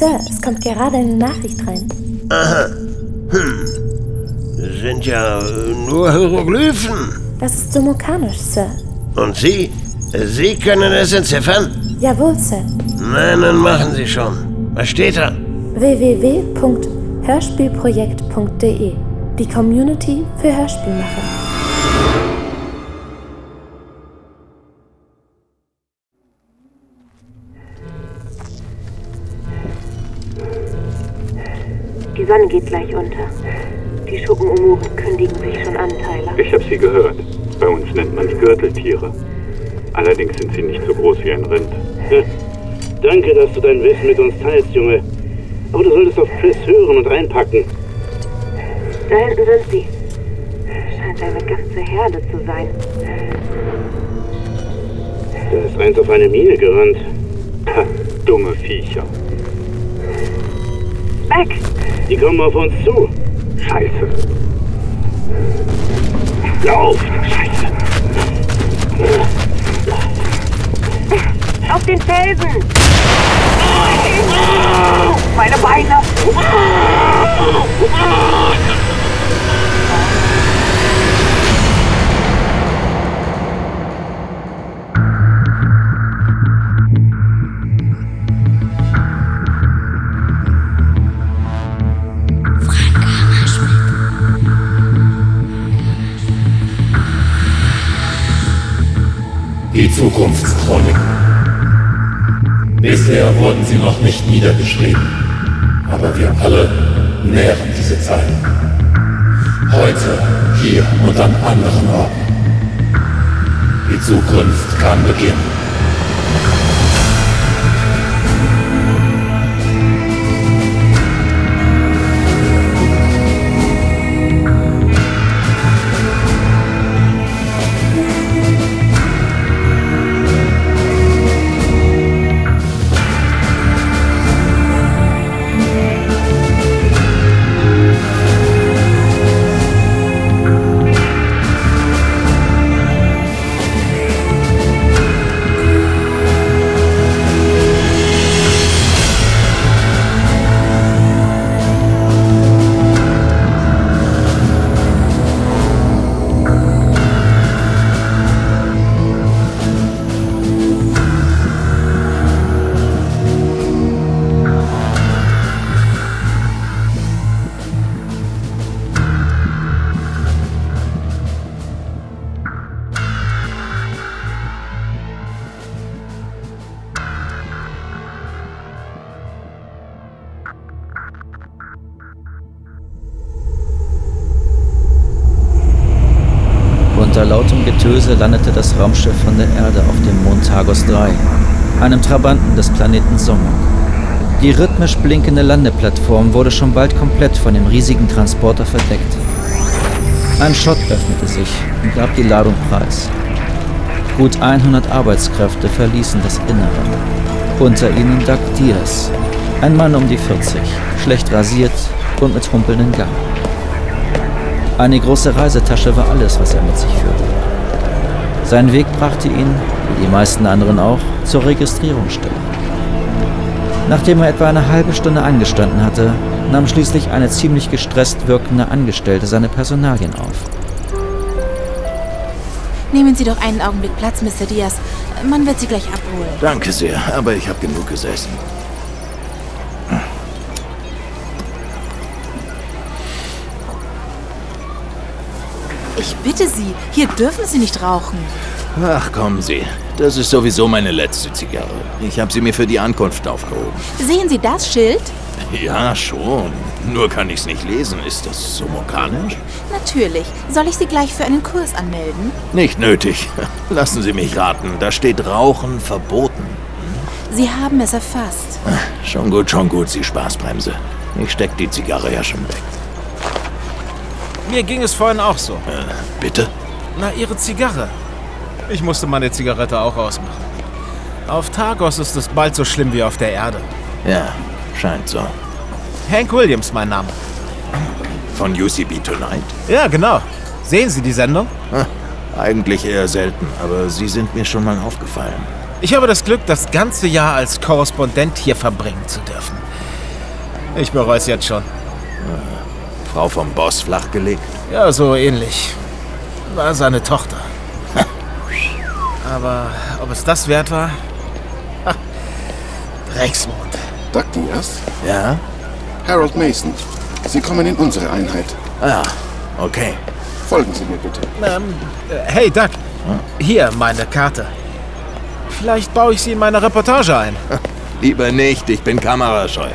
Sir, es kommt gerade eine Nachricht rein. Aha. Hm. Sind ja nur Hieroglyphen. Das ist Sumokanisch, Sir. Und Sie? Sie können es entziffern? Jawohl, Sir. Nein, dann machen Sie schon. Was steht da? www.hörspielprojekt.de Die Community für Hörspielmacher. Sonne geht gleich unter. Die Schuppenumuren kündigen sich schon an, Tyler. Ich habe sie gehört. Bei uns nennt man die Gürteltiere. Allerdings sind sie nicht so groß wie ein Rind. Ja. Danke, dass du dein Wissen mit uns teilst, Junge. Aber du solltest auf Chris hören und einpacken. Da hinten sind sie. Scheint eine ganze Herde zu sein. Da ist eins auf eine Mine gerannt. Ha, dumme Viecher. Weg! Die kommen auf uns zu. Scheiße. Lauf! Scheiße! Auf den Felsen! Meine Beine! Zukunftschronik. Bisher wurden sie noch nicht niedergeschrieben, aber wir alle nähren diese Zeit. Heute, hier und an anderen Orten. Die Zukunft kann beginnen. Lautem Getöse landete das Raumschiff von der Erde auf dem Mond Tagos 3, einem Trabanten des Planeten Somok. Die rhythmisch blinkende Landeplattform wurde schon bald komplett von dem riesigen Transporter verdeckt. Ein Schott öffnete sich und gab die Ladung preis. Gut 100 Arbeitskräfte verließen das Innere. Unter ihnen Doug Diaz, ein Mann um die 40, schlecht rasiert und mit humpelnden Gang. Eine große Reisetasche war alles, was er mit sich führte. Sein Weg brachte ihn, wie die meisten anderen auch, zur Registrierungsstelle. Nachdem er etwa eine halbe Stunde angestanden hatte, nahm schließlich eine ziemlich gestresst wirkende Angestellte seine Personalien auf. Nehmen Sie doch einen Augenblick Platz, Mr. Diaz. Man wird Sie gleich abholen. Danke sehr, aber ich habe genug gesessen. Ich bitte Sie, hier dürfen Sie nicht rauchen. Ach, kommen Sie. Das ist sowieso meine letzte Zigarre. Ich habe sie mir für die Ankunft aufgehoben. Sehen Sie das Schild? Ja, schon. Nur kann ich's nicht lesen. Ist das Somokanisch? Natürlich. Soll ich Sie gleich für einen Kurs anmelden? Nicht nötig. Lassen Sie mich raten. Da steht Rauchen verboten. Sie haben es erfasst. Schon gut, schon gut, Sie Spaßbremse. Ich steck die Zigarre ja schon weg. Mir ging es vorhin auch so. Äh, bitte? Na, Ihre Zigarre. Ich musste meine Zigarette auch ausmachen. Auf Tagos ist es bald so schlimm wie auf der Erde. Ja, scheint so. Hank Williams, mein Name. Von UCB Tonight? Ja, genau. Sehen Sie die Sendung? Hm, eigentlich eher selten, aber Sie sind mir schon mal aufgefallen. Ich habe das Glück, das ganze Jahr als Korrespondent hier verbringen zu dürfen. Ich bereue es jetzt schon. Frau vom Boss flachgelegt? Ja, so ähnlich. War seine Tochter. Aber ob es das wert war? Ha, Drecksmond. Doc Diaz? Ja? Harold Mason. Sie kommen in unsere Einheit. Ah, okay. Folgen Sie mir bitte. Ähm, äh, hey, Doug. Hier, meine Karte. Vielleicht baue ich sie in meine Reportage ein. Lieber nicht, ich bin kamerascheu.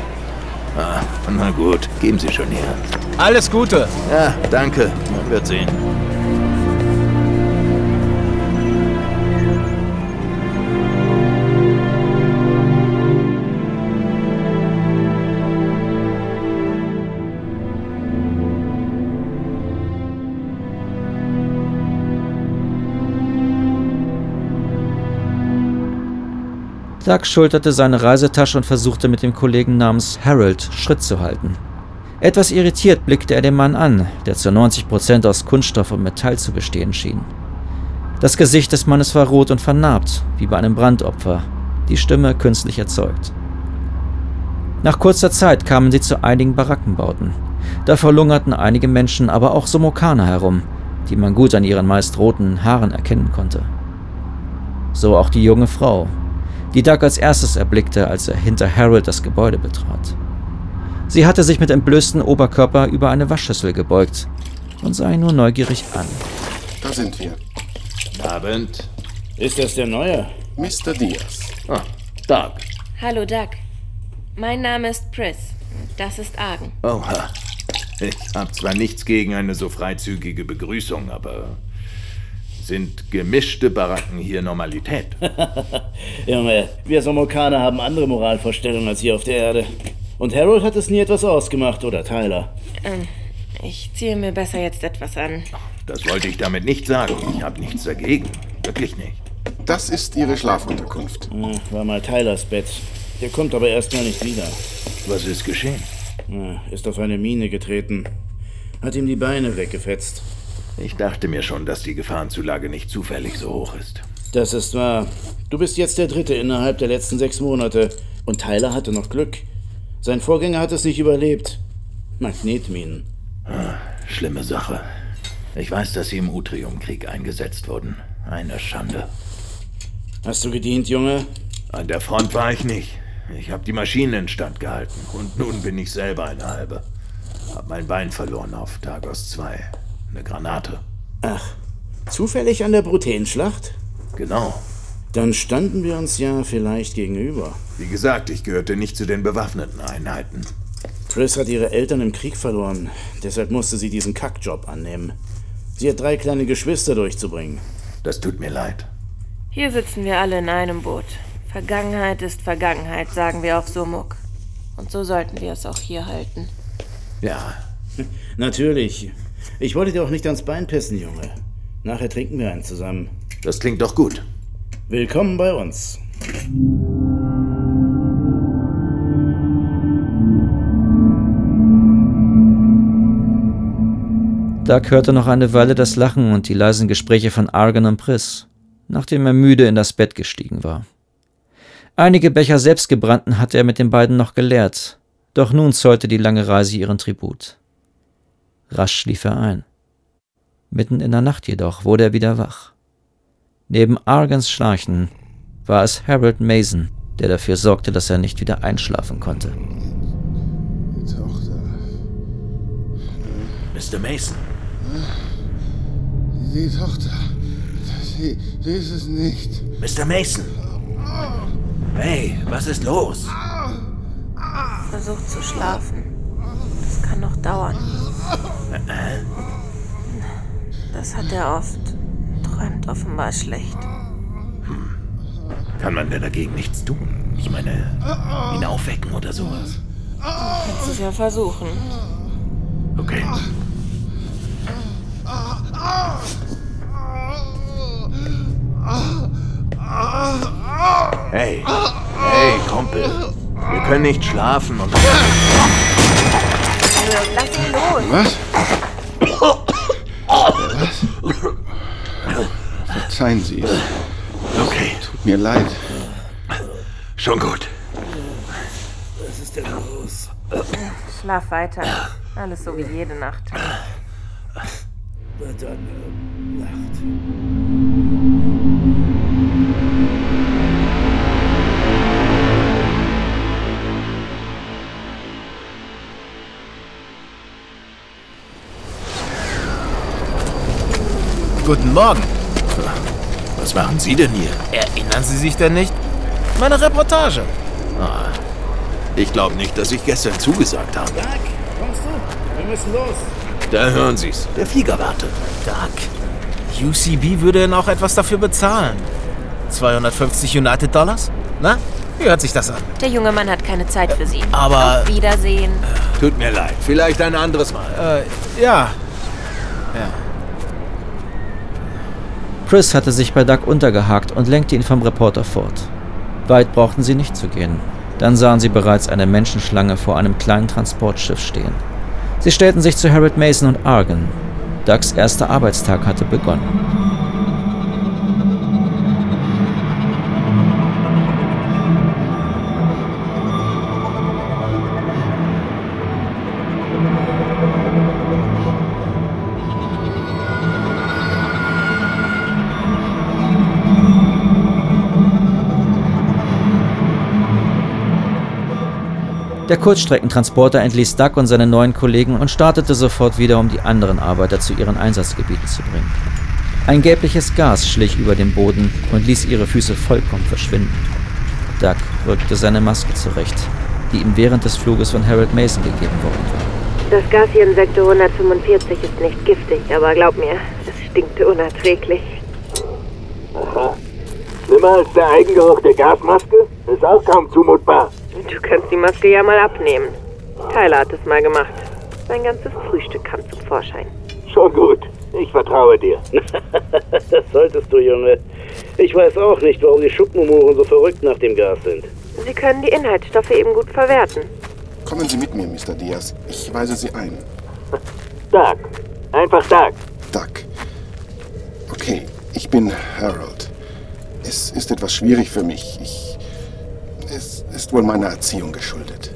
Ah, na gut, geben Sie schon her. Alles Gute. Ja, danke. Man wird sehen. Doug schulterte seine Reisetasche und versuchte mit dem Kollegen namens Harold Schritt zu halten. Etwas irritiert blickte er den Mann an, der zu 90% aus Kunststoff und Metall zu bestehen schien. Das Gesicht des Mannes war rot und vernarbt, wie bei einem Brandopfer, die Stimme künstlich erzeugt. Nach kurzer Zeit kamen sie zu einigen Barackenbauten. Davor lungerten einige Menschen, aber auch Somokaner herum, die man gut an ihren meist roten Haaren erkennen konnte. So auch die junge Frau, die Doug als erstes erblickte, als er hinter Harold das Gebäude betrat. Sie hatte sich mit entblößtem Oberkörper über eine Waschschüssel gebeugt und sah ihn nur neugierig an. Da sind wir. Abend. Ist das der Neue? Mr. Diaz. Ah, Doug. Hallo, Doug. Mein Name ist Pris. Das ist Argen. Oha. Ich hab zwar nichts gegen eine so freizügige Begrüßung, aber sind gemischte Baracken hier Normalität? Junge, wir Somokaner haben andere Moralvorstellungen als hier auf der Erde. Und Harold hat es nie etwas ausgemacht, oder Tyler? Ähm, ich ziehe mir besser jetzt etwas an. Das wollte ich damit nicht sagen. Ich habe nichts dagegen. Wirklich nicht. Das ist Ihre Schlafunterkunft. Hm, War mal Tylers Bett. Der kommt aber erstmal nicht wieder. Was ist geschehen? Ist auf eine Mine getreten. Hat ihm die Beine weggefetzt. Ich dachte mir schon, dass die Gefahrenzulage nicht zufällig so hoch ist. Das ist wahr. Du bist jetzt der Dritte innerhalb der letzten sechs Monate. Und Tyler hatte noch Glück. Sein Vorgänger hat es nicht überlebt. Magnetminen. Ah, schlimme Sache. Ich weiß, dass sie im Utriumkrieg eingesetzt wurden. Eine Schande. Hast du gedient, Junge? An der Front war ich nicht. Ich habe die Maschinen instand gehalten. Und nun bin ich selber eine halbe. Hab mein Bein verloren auf Tagos 2. Eine Granate. Ach, zufällig an der Brutänschlacht? Genau. Dann standen wir uns ja vielleicht gegenüber. Wie gesagt, ich gehörte nicht zu den bewaffneten Einheiten. Triss hat ihre Eltern im Krieg verloren. Deshalb musste sie diesen Kackjob annehmen. Sie hat drei kleine Geschwister durchzubringen. Das tut mir leid. Hier sitzen wir alle in einem Boot. Vergangenheit ist Vergangenheit, sagen wir auf Sumuk. Und so sollten wir es auch hier halten. Ja. Natürlich. Ich wollte dir auch nicht ans Bein pissen, Junge. Nachher trinken wir einen zusammen. Das klingt doch gut. Willkommen bei uns. Doug hörte noch eine Weile das Lachen und die leisen Gespräche von Argon und Priss, nachdem er müde in das Bett gestiegen war. Einige Becher selbstgebrannten hatte er mit den beiden noch geleert, doch nun zollte die lange Reise ihren Tribut. Rasch schlief er ein. Mitten in der Nacht jedoch wurde er wieder wach. Neben Argans Schnarchen war es Harold Mason, der dafür sorgte, dass er nicht wieder einschlafen konnte. Die Tochter. Mr. Mason. Die Tochter. Sie, sie ist es nicht. Mr. Mason. Hey, was ist los? Versucht zu schlafen. Das kann noch dauern. Das hat er oft. Träumt offenbar schlecht. Kann man denn dagegen nichts tun? Ich meine, ihn aufwecken oder sowas. Kannst es ja versuchen. Okay. Hey, hey, Kumpel. Wir können nicht schlafen und... Lass ihn los. Was? Was? Verzeihen Sie. Okay, Tut mir leid. schon gut. Was ist denn los? Schlaf weiter. Alles so wie jede Nacht. Dann, äh, Nacht. Guten Morgen. Was machen Sie denn hier? Erinnern Sie sich denn nicht? Meine Reportage. Ah, ich glaube nicht, dass ich gestern zugesagt habe. Doug, kommst du? Wir müssen los. Da hören Sie's. Der Flieger wartet. Doug, UCB würde Ihnen auch etwas dafür bezahlen. 250 United Dollars? Na, wie hört sich das an? Der junge Mann hat keine Zeit für Sie. Aber- Auf Wiedersehen. Tut mir leid. Vielleicht ein anderes Mal. Äh, ja. Ja. Chris hatte sich bei Doug untergehakt und lenkte ihn vom Reporter fort. Weit brauchten sie nicht zu gehen. Dann sahen sie bereits eine Menschenschlange vor einem kleinen Transportschiff stehen. Sie stellten sich zu Harold Mason und Argon. Dougs erster Arbeitstag hatte begonnen. Der Kurzstreckentransporter entließ Doug und seine neuen Kollegen und startete sofort wieder, um die anderen Arbeiter zu ihren Einsatzgebieten zu bringen. Ein gelbliches Gas schlich über den Boden und ließ ihre Füße vollkommen verschwinden. Doug rückte seine Maske zurecht, die ihm während des Fluges von Harold Mason gegeben worden war. Das Gas hier in Sektor 145 ist nicht giftig, aber glaub mir, es stinkte unerträglich. Aha. Schlimmer als der Eigengeruch der Gasmaske? Ist auch kaum zumutbar. Du kannst die Maske ja mal abnehmen. Tyler hat es mal gemacht. Sein ganzes Frühstück kam zum Vorschein. Schon gut. Ich vertraue dir. das solltest du, Junge. Ich weiß auch nicht, warum die Schuppenmohren so verrückt nach dem Gas sind. Sie können die Inhaltsstoffe eben gut verwerten. Kommen Sie mit mir, Mr. Diaz. Ich weise Sie ein. Doug. Einfach Doug. Doug. Okay, ich bin Harold. Es ist etwas schwierig für mich. Ich. Es ist wohl meiner Erziehung geschuldet.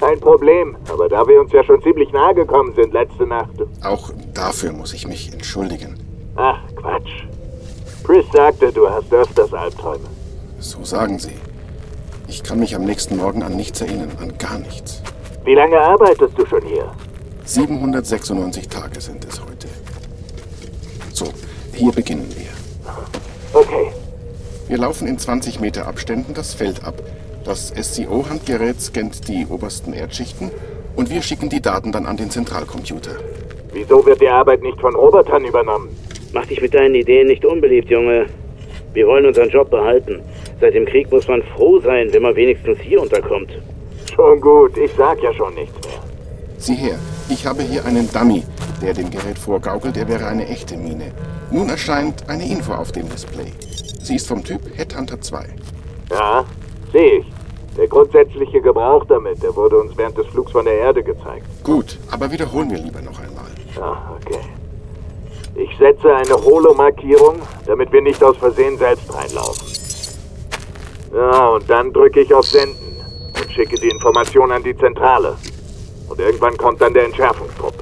Kein Problem. Aber da wir uns ja schon ziemlich nahe gekommen sind letzte Nacht. Auch dafür muss ich mich entschuldigen. Ach, Quatsch. Chris sagte, du hast öfters Albträume. So sagen Sie. Ich kann mich am nächsten Morgen an nichts erinnern, an gar nichts. Wie lange arbeitest du schon hier? 796 Tage sind es heute. So, hier beginnen wir. Okay. Wir laufen in 20 Meter Abständen das Feld ab. Das SCO-Handgerät scannt die obersten Erdschichten und wir schicken die Daten dann an den Zentralcomputer. Wieso wird die Arbeit nicht von Robotern übernommen? Mach dich mit deinen Ideen nicht unbeliebt, Junge. Wir wollen unseren Job behalten. Seit dem Krieg muss man froh sein, wenn man wenigstens hier unterkommt. Schon gut, ich sag ja schon nichts mehr. Sieh her, ich habe hier einen Dummy, der dem Gerät vorgaukelt, er wäre eine echte Mine. Nun erscheint eine Info auf dem Display. Sie ist vom Typ Headhunter 2. Ja, sehe ich. Der grundsätzliche Gebrauch damit, der wurde uns während des Flugs von der Erde gezeigt. Gut, aber wiederholen wir lieber noch einmal. Ah, okay. Ich setze eine Holo-Markierung, damit wir nicht aus Versehen selbst reinlaufen. Ja, und dann drücke ich auf Senden und schicke die Information an die Zentrale. Und irgendwann kommt dann der Entschärfungstrupp.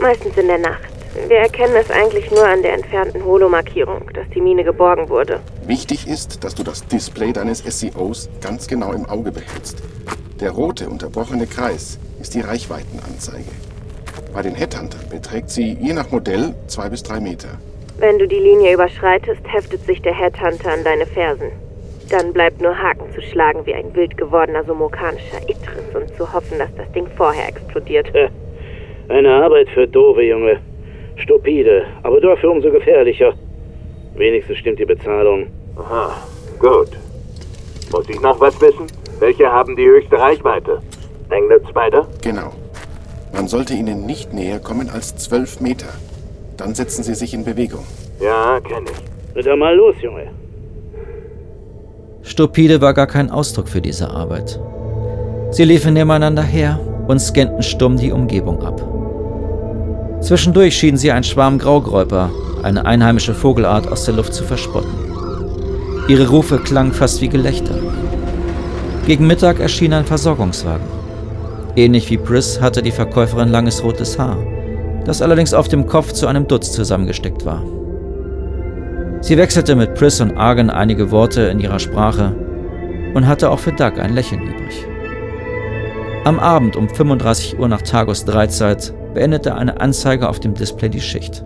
Meistens in der Nacht. Wir erkennen es eigentlich nur an der entfernten Holo-Markierung, dass die Mine geborgen wurde. Wichtig ist, dass du das Display deines SCOs ganz genau im Auge behältst. Der rote, unterbrochene Kreis ist die Reichweitenanzeige. Bei den Headhuntern beträgt sie je nach Modell zwei bis drei Meter. Wenn du die Linie überschreitest, heftet sich der Headhunter an deine Fersen. Dann bleibt nur Haken zu schlagen wie ein wild gewordener somokanischer Itris und zu hoffen, dass das Ding vorher explodiert. Eine Arbeit für Dove, Junge. Stupide, aber dafür umso gefährlicher. Wenigstens stimmt die Bezahlung. Aha, gut. Muss ich noch was wissen? Welche haben die höchste Reichweite? Englet Spider? Genau. Man sollte ihnen nicht näher kommen als zwölf Meter. Dann setzen sie sich in Bewegung. Ja, kenne ich. Dann mal los, Junge. Stupide war gar kein Ausdruck für diese Arbeit. Sie liefen nebeneinander her und scannten stumm die Umgebung ab. Zwischendurch schienen sie ein Schwarm Graugräuper, eine einheimische Vogelart aus der Luft zu verspotten. Ihre Rufe klangen fast wie Gelächter. Gegen Mittag erschien ein Versorgungswagen. Ähnlich wie Briss hatte die Verkäuferin langes rotes Haar, das allerdings auf dem Kopf zu einem Dutz zusammengesteckt war. Sie wechselte mit Priss und Argen einige Worte in ihrer Sprache und hatte auch für Doug ein Lächeln übrig. Am Abend um 35 Uhr nach Tagos Dreizeit beendete eine Anzeige auf dem Display die Schicht.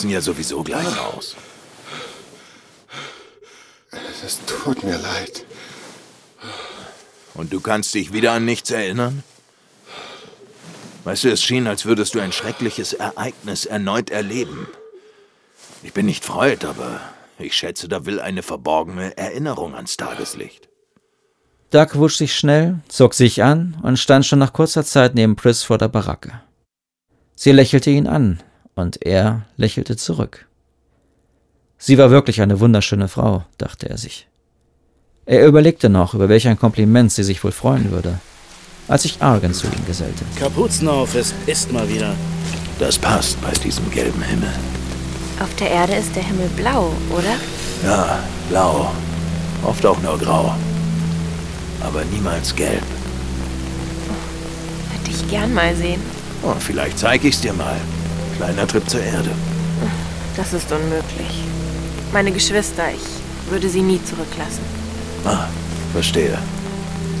Müssen ja sowieso gleich raus. es tut mir leid. Und du kannst dich wieder an nichts erinnern? Weißt du, es schien, als würdest du ein schreckliches Ereignis erneut erleben. Ich bin nicht Freud, aber ich schätze, da will eine verborgene Erinnerung ans Tageslicht. Doug wusch sich schnell, zog sich an und stand schon nach kurzer Zeit neben Priss vor der Baracke. Sie lächelte ihn an und er lächelte zurück. Sie war wirklich eine wunderschöne Frau, dachte er sich. Er überlegte noch, über welch ein Kompliment sie sich wohl freuen würde, als sich Argen zu ihm gesellte. Kapuzen auf, es ist mal wieder. Das passt bei diesem gelben Himmel. Auf der Erde ist der Himmel blau, oder? Ja, blau. Oft auch nur grau. Aber niemals gelb. Hätte ich gern mal sehen. Oh, vielleicht zeige ich's dir mal. Kleiner Trip zur Erde. Das ist unmöglich. Meine Geschwister, ich würde sie nie zurücklassen. Ah, verstehe.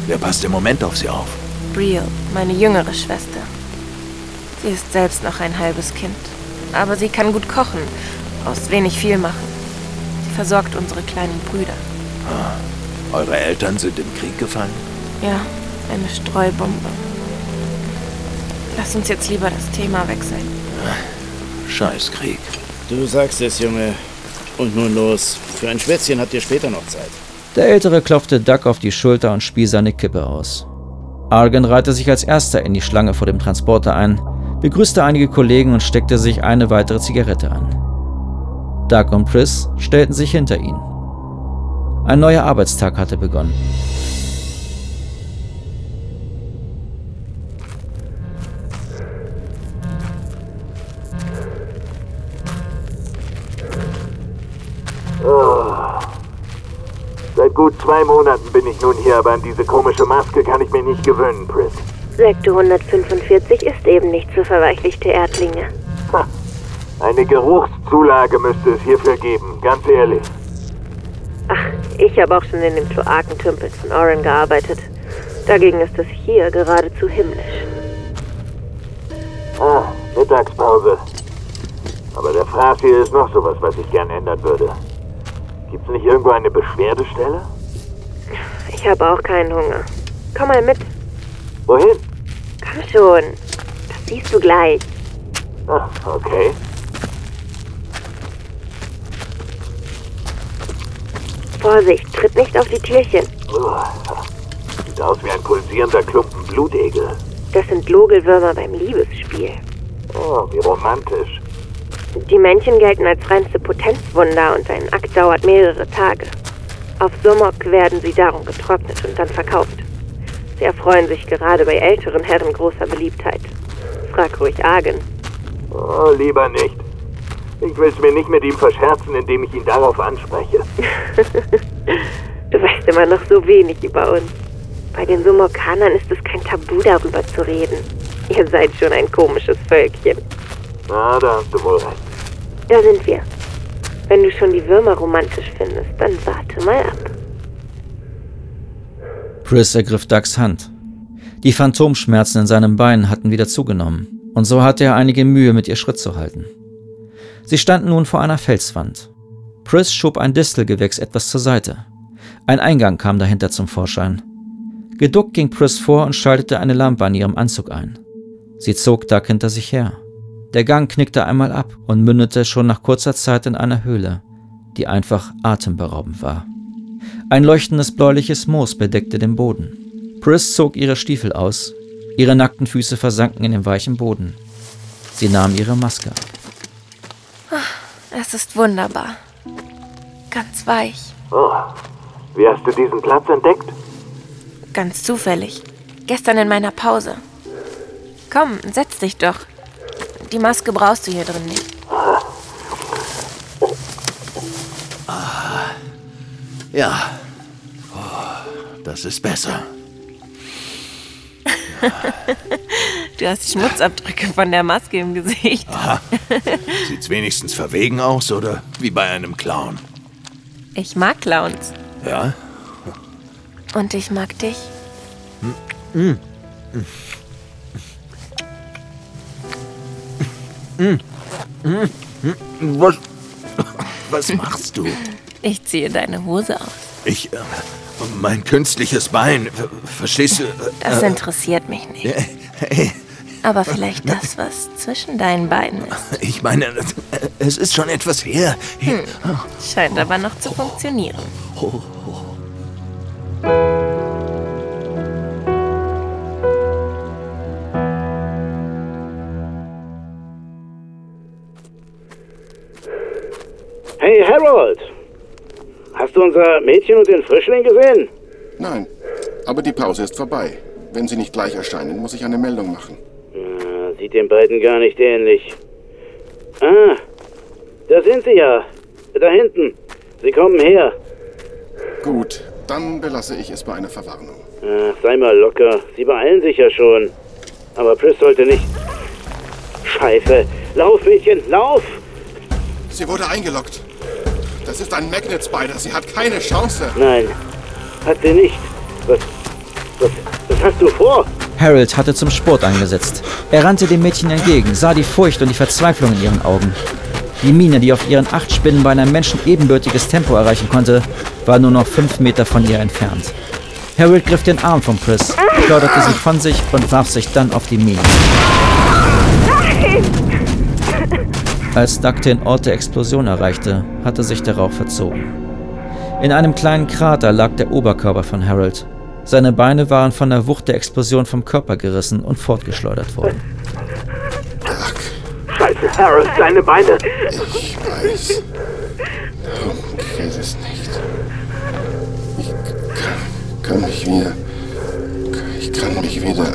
Wer passt im Moment auf sie auf? Brielle, meine jüngere Schwester. Sie ist selbst noch ein halbes Kind. Aber sie kann gut kochen, aus wenig viel machen. Sie versorgt unsere kleinen Brüder. Ah, eure Eltern sind im Krieg gefallen? Ja, eine Streubombe. Lass uns jetzt lieber das Thema wechseln. Scheiß Krieg. Du sagst es, Junge. Und nun los. Für ein Schwätzchen habt ihr später noch Zeit. Der Ältere klopfte Duck auf die Schulter und spie seine Kippe aus. Argen reihte sich als erster in die Schlange vor dem Transporter ein, begrüßte einige Kollegen und steckte sich eine weitere Zigarette an. Doug und Priss stellten sich hinter ihn. Ein neuer Arbeitstag hatte begonnen. Gut zwei Monaten bin ich nun hier, aber an diese komische Maske kann ich mich nicht gewöhnen, Pris. Sektor 145 ist eben nicht für verweichlichte Erdlinge. Ha. Eine Geruchszulage müsste es hierfür geben, ganz ehrlich. Ach, ich habe auch schon in den Kloakentümpels von Oren gearbeitet. Dagegen ist es hier geradezu himmlisch. Ah, Mittagspause. Aber der Fraß hier ist noch sowas, was ich gern ändern würde. Gibt's nicht irgendwo eine Beschwerdestelle? Ich habe auch keinen Hunger. Komm mal mit. Wohin? Komm schon. Das siehst du gleich. Ah, okay. Vorsicht, tritt nicht auf die Türchen. Uah. Sieht aus wie ein pulsierender Klumpen Blutegel. Das sind Logelwürmer beim Liebesspiel. Oh, wie romantisch. Die Männchen gelten als reinste Potenzwunder und ein Akt dauert mehrere Tage. Auf Sumok werden sie darum getrocknet und dann verkauft. Sie erfreuen sich gerade bei älteren Herren großer Beliebtheit. Frag ruhig Argen. Oh, lieber nicht. Ich will's mir nicht mit ihm verscherzen, indem ich ihn darauf anspreche. du weißt immer noch so wenig über uns. Bei den Sumokanern ist es kein Tabu, darüber zu reden. Ihr seid schon ein komisches Völkchen. Na, da hast du wohl recht. Da sind wir. Wenn du schon die Würmer romantisch findest, dann warte mal ab. Chris ergriff Dougs Hand. Die Phantomschmerzen in seinem Bein hatten wieder zugenommen, und so hatte er einige Mühe, mit ihr Schritt zu halten. Sie standen nun vor einer Felswand. Chris schob ein Distelgewächs etwas zur Seite. Ein Eingang kam dahinter zum Vorschein. Geduckt ging Chris vor und schaltete eine Lampe an ihrem Anzug ein. Sie zog Doug hinter sich her. Der Gang knickte einmal ab und mündete schon nach kurzer Zeit in einer Höhle, die einfach atemberaubend war. Ein leuchtendes bläuliches Moos bedeckte den Boden. Pris zog ihre Stiefel aus. Ihre nackten Füße versanken in den weichen Boden. Sie nahm ihre Maske ab. Es ist wunderbar. Ganz weich. Oh, wie hast du diesen Platz entdeckt? Ganz zufällig. Gestern in meiner Pause. Komm, setz dich doch. Die Maske brauchst du hier drin nicht. Ja. Oh, das ist besser. Du hast Schmutzabdrücke von der Maske im Gesicht. Aha. Sieht's wenigstens verwegen aus oder wie bei einem Clown? Ich mag Clowns. Ja? Und ich mag dich. Mm. Mm. Was, was machst du? Ich ziehe deine Hose aus. Ich. Äh, mein künstliches Bein. Ver- Verstehst du? Das Äh, interessiert mich nicht. äh, hey, Aber vielleicht das, was zwischen deinen Beinen ist. ich meine, äh, es ist schon etwas her. Hm. Scheint aber noch zu funktionieren. Unser Mädchen und den Frischling gesehen? Nein, aber die Pause ist vorbei. Wenn Sie nicht gleich erscheinen, muss ich eine Meldung machen. Ah, sieht den beiden gar nicht ähnlich. Ah, da sind sie ja. Da hinten. Sie kommen her. Gut, dann belasse ich es bei einer Verwarnung. Ah, sei mal locker. Sie beeilen sich ja schon. Aber Pris sollte nicht. Scheiße. Lauf, Mädchen, lauf! Sie wurde eingeloggt. Das ist ein Magnet Spider. Sie hat keine Chance. Nein, hat sie nicht. Was, was, was hast du vor? Harold hatte zum Sport angesetzt. Er rannte dem Mädchen entgegen, sah die Furcht und die Verzweiflung in ihren Augen. Die Mine, die auf ihren acht Spinnen bei einem Menschen ebenbürtiges Tempo erreichen konnte, war nur noch fünf Meter von ihr entfernt. Harold griff den Arm von Chris, schleuderte sie von sich und warf sich dann auf die Mine. Als Doug den Ort der Explosion erreichte, hatte sich der Rauch verzogen. In einem kleinen Krater lag der Oberkörper von Harold. Seine Beine waren von der Wucht der Explosion vom Körper gerissen und fortgeschleudert worden. Scheiße, Harold, deine Beine. Ich weiß. Darum geht es nicht. Ich kann, kann mich wieder. Ich kann mich wieder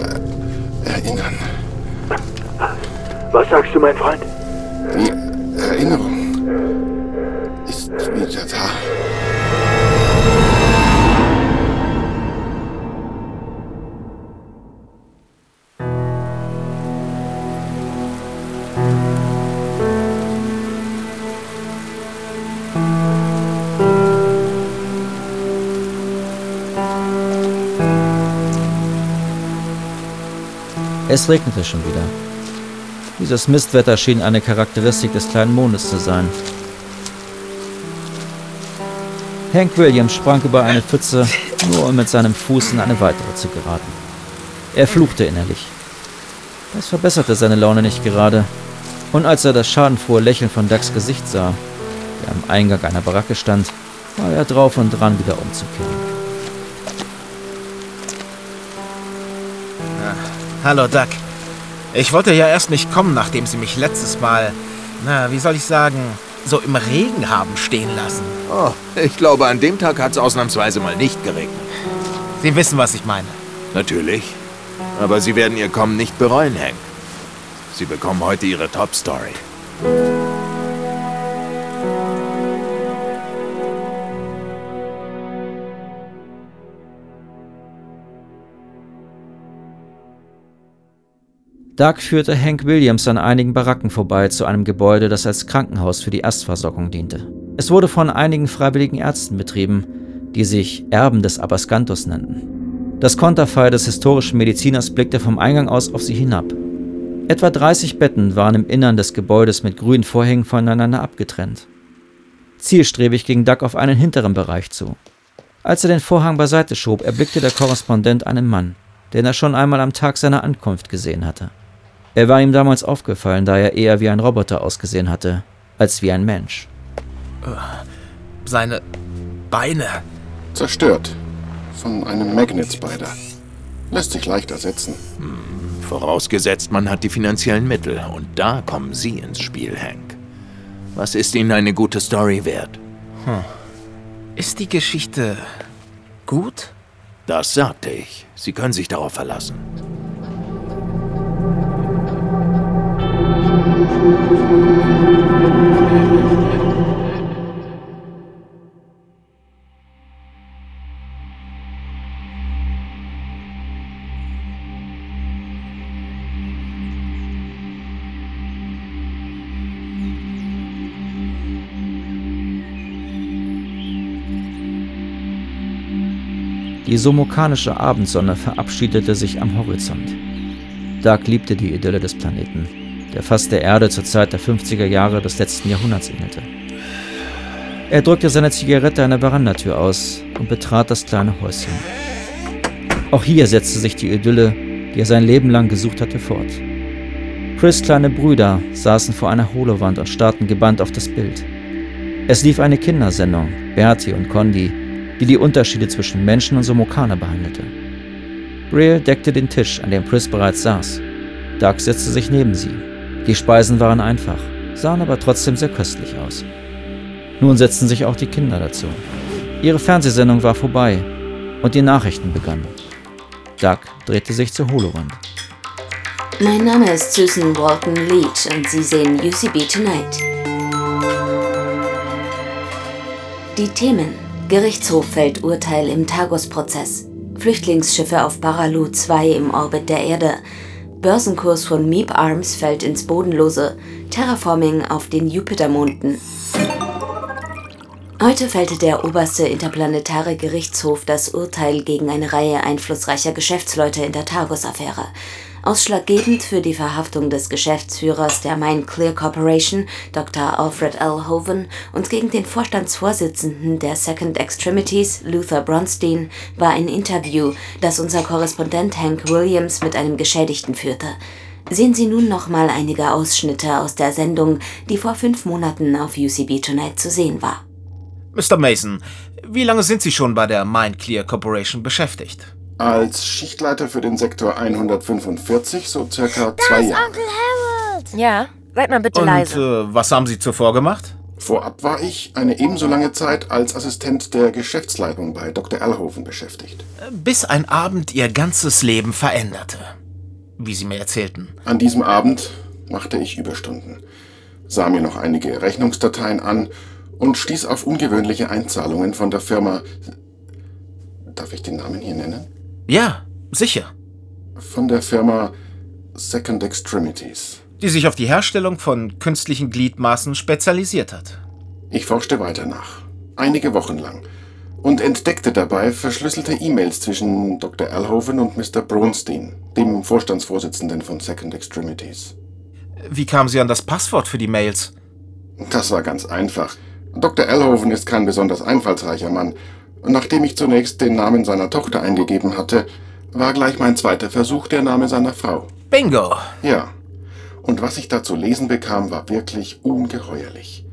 erinnern. Was sagst du, mein Freund? Die Erinnerung ist wieder da. Es regnete schon wieder. Dieses Mistwetter schien eine Charakteristik des kleinen Mondes zu sein. Hank Williams sprang über eine Pfütze, nur um mit seinem Fuß in eine weitere zu geraten. Er fluchte innerlich. Das verbesserte seine Laune nicht gerade. Und als er das schadenfrohe Lächeln von Ducks Gesicht sah, der am Eingang einer Baracke stand, war er drauf und dran, wieder umzukehren. Hallo, Duck. Ich wollte ja erst nicht kommen, nachdem Sie mich letztes Mal, na, wie soll ich sagen, so im Regen haben stehen lassen. Oh, ich glaube, an dem Tag hat es ausnahmsweise mal nicht geregnet. Sie wissen, was ich meine. Natürlich. Aber Sie werden Ihr Kommen nicht bereuen, Hank. Sie bekommen heute Ihre Top-Story. Doug führte Hank Williams an einigen Baracken vorbei zu einem Gebäude, das als Krankenhaus für die Erstversorgung diente. Es wurde von einigen freiwilligen Ärzten betrieben, die sich Erben des Abascantos nannten. Das Konterfei des historischen Mediziners blickte vom Eingang aus auf sie hinab. Etwa 30 Betten waren im Innern des Gebäudes mit grünen Vorhängen voneinander abgetrennt. Zielstrebig ging Doug auf einen hinteren Bereich zu. Als er den Vorhang beiseite schob, erblickte der Korrespondent einen Mann, den er schon einmal am Tag seiner Ankunft gesehen hatte. Er war ihm damals aufgefallen, da er eher wie ein Roboter ausgesehen hatte, als wie ein Mensch. Seine Beine. Zerstört. Von einem Magnet Spider. Lässt sich leicht ersetzen. Hm, vorausgesetzt, man hat die finanziellen Mittel. Und da kommen Sie ins Spiel, Hank. Was ist Ihnen eine gute Story wert? Hm. Ist die Geschichte gut? Das sagte ich. Sie können sich darauf verlassen. Die somokanische Abendsonne verabschiedete sich am Horizont. Doug liebte die Idylle des Planeten, der fast der Erde zur Zeit der 50er Jahre des letzten Jahrhunderts ähnelte. Er drückte seine Zigarette an der Verandatür aus und betrat das kleine Häuschen. Auch hier setzte sich die Idylle, die er sein Leben lang gesucht hatte, fort. Chris' kleine Brüder saßen vor einer Holowand und starrten gebannt auf das Bild. Es lief eine Kindersendung, Bertie und Condi, die die Unterschiede zwischen Menschen und Somokane behandelte. Brill deckte den Tisch, an dem Chris bereits saß. Doug setzte sich neben sie. Die Speisen waren einfach, sahen aber trotzdem sehr köstlich aus. Nun setzten sich auch die Kinder dazu. Ihre Fernsehsendung war vorbei und die Nachrichten begannen. Doug drehte sich zur Holowand. Mein Name ist Susan Walton Leach und Sie sehen UCB Tonight. Die Themen Gerichtshof fällt Urteil im Tagus-Prozess. Flüchtlingsschiffe auf Baralu 2 im Orbit der Erde. Börsenkurs von Meep Arms fällt ins Bodenlose. Terraforming auf den Jupitermonden. Heute fällte der oberste interplanetare Gerichtshof das Urteil gegen eine Reihe einflussreicher Geschäftsleute in der Tagus-Affäre. Ausschlaggebend für die Verhaftung des Geschäftsführers der Mine Clear Corporation, Dr. Alfred L. Hoven, und gegen den Vorstandsvorsitzenden der Second Extremities, Luther Bronstein, war ein Interview, das unser Korrespondent Hank Williams mit einem Geschädigten führte. Sehen Sie nun noch mal einige Ausschnitte aus der Sendung, die vor fünf Monaten auf UCB Tonight zu sehen war. Mr. Mason, wie lange sind Sie schon bei der Mind Clear Corporation beschäftigt? Als Schichtleiter für den Sektor 145 so circa zwei Jahre. Onkel Harold! Ja, seid mal bitte Und leise. äh, was haben Sie zuvor gemacht? Vorab war ich eine ebenso lange Zeit als Assistent der Geschäftsleitung bei Dr. Erlhoven beschäftigt. Bis ein Abend Ihr ganzes Leben veränderte. Wie Sie mir erzählten. An diesem Abend machte ich Überstunden, sah mir noch einige Rechnungsdateien an und stieß auf ungewöhnliche Einzahlungen von der Firma. Darf ich den Namen hier nennen? Ja, sicher. Von der Firma Second Extremities. Die sich auf die Herstellung von künstlichen Gliedmaßen spezialisiert hat. Ich forschte weiter nach. Einige Wochen lang. Und entdeckte dabei verschlüsselte E-Mails zwischen Dr. Alhoven und Mr. Bronstein, dem Vorstandsvorsitzenden von Second Extremities. Wie kamen Sie an das Passwort für die Mails? Das war ganz einfach. Dr. Alhoven ist kein besonders einfallsreicher Mann. Nachdem ich zunächst den Namen seiner Tochter eingegeben hatte, war gleich mein zweiter Versuch der Name seiner Frau. Bingo! Ja. Und was ich da zu lesen bekam, war wirklich ungeheuerlich.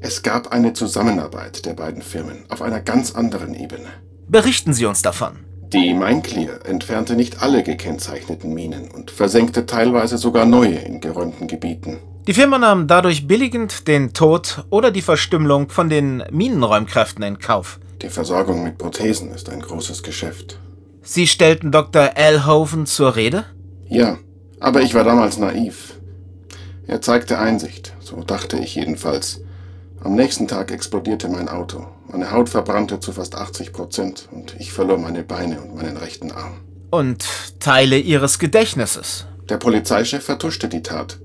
Es gab eine Zusammenarbeit der beiden Firmen auf einer ganz anderen Ebene. Berichten Sie uns davon. Die Mineclear entfernte nicht alle gekennzeichneten Minen und versenkte teilweise sogar neue in geräumten Gebieten. Die Firma nahm dadurch billigend den Tod oder die Verstümmelung von den Minenräumkräften in Kauf. Die Versorgung mit Prothesen ist ein großes Geschäft. Sie stellten Dr. Alhoven zur Rede? Ja, aber ich war damals naiv. Er zeigte Einsicht, so dachte ich jedenfalls. Am nächsten Tag explodierte mein Auto. Meine Haut verbrannte zu fast 80 Prozent und ich verlor meine Beine und meinen rechten Arm. Und Teile Ihres Gedächtnisses. Der Polizeichef vertuschte die Tat.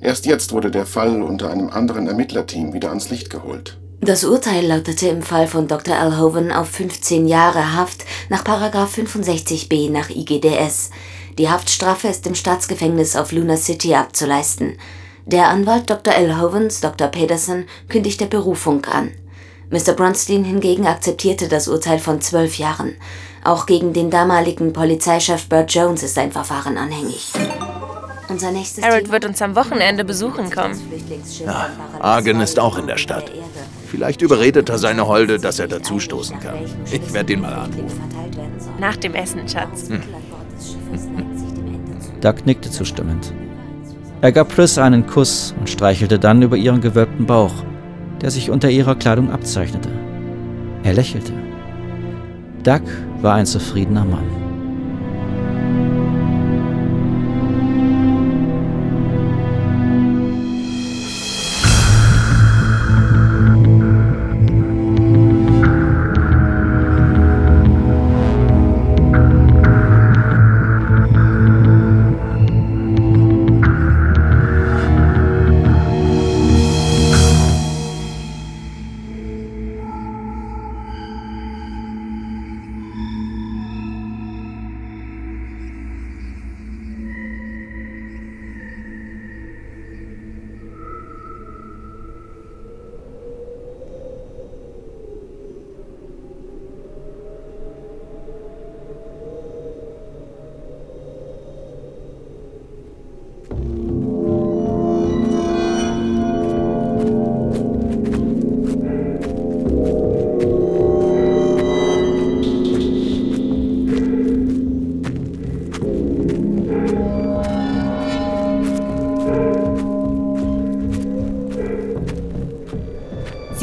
Erst jetzt wurde der Fall unter einem anderen Ermittlerteam wieder ans Licht geholt. Das Urteil lautete im Fall von Dr. Alhoven auf 15 Jahre Haft nach 65b nach IGDS. Die Haftstrafe ist im Staatsgefängnis auf Luna City abzuleisten. Der Anwalt Dr. Alhovens, Dr. Pedersen, kündigte Berufung an. Mr. Bronstein hingegen akzeptierte das Urteil von zwölf Jahren. Auch gegen den damaligen Polizeichef Burt Jones ist ein Verfahren anhängig. Unser nächstes Harold wird uns am Wochenende besuchen kommen. Ja, Argen ist auch in der Stadt. Vielleicht überredet er seine Holde, dass er dazustoßen kann. Ich werde ihn mal anrufen. Nach dem Essen, Schatz. Hm. Doug nickte zustimmend. Er gab Pris einen Kuss und streichelte dann über ihren gewölbten Bauch, der sich unter ihrer Kleidung abzeichnete. Er lächelte. Doug war ein zufriedener Mann.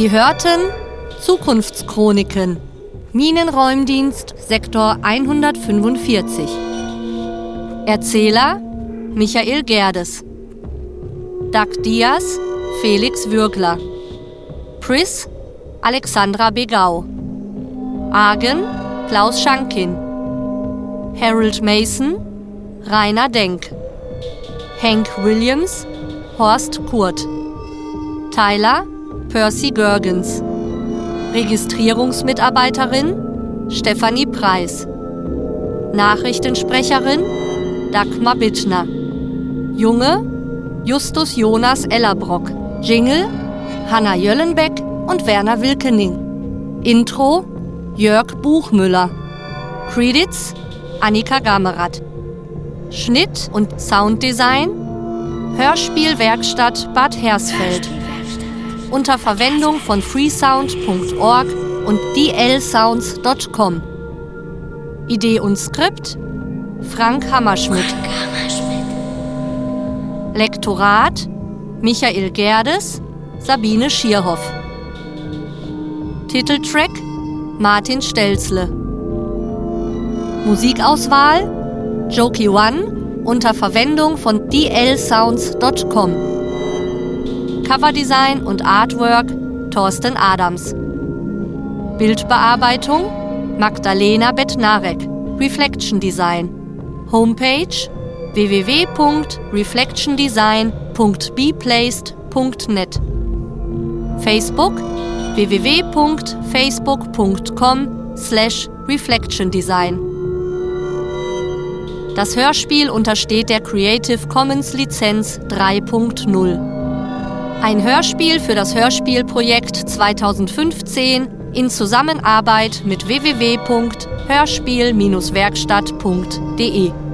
Sie hörten Zukunftschroniken. Minenräumdienst Sektor 145. Erzähler Michael Gerdes. Doug Diaz Felix Würgler. Pris Alexandra Begau. Argen Klaus Schankin. Harold Mason Rainer Denk. Hank Williams Horst Kurt. Tyler Percy Görgens. Registrierungsmitarbeiterin Stefanie Preis. Nachrichtensprecherin Dagmar Bittner. Junge Justus Jonas Ellerbrock. Jingle Hanna Jöllenbeck und Werner Wilkening. Intro Jörg Buchmüller. Credits Annika Gamerath. Schnitt und Sounddesign Hörspielwerkstatt Bad Hersfeld unter Verwendung von freesound.org und dlsounds.com. Idee und Skript Frank Hammerschmidt. Lektorat Michael Gerdes, Sabine Schierhoff. Titeltrack Martin Stelzle. Musikauswahl Jokey One unter Verwendung von dlsounds.com. Coverdesign und Artwork Thorsten Adams. Bildbearbeitung Magdalena Bednarek, Reflection Design. Homepage www.reflectiondesign.beplaced.net. Facebook www.facebook.com slash reflectiondesign. Das Hörspiel untersteht der Creative Commons Lizenz 3.0. Ein Hörspiel für das Hörspielprojekt 2015 in Zusammenarbeit mit www.hörspiel-werkstatt.de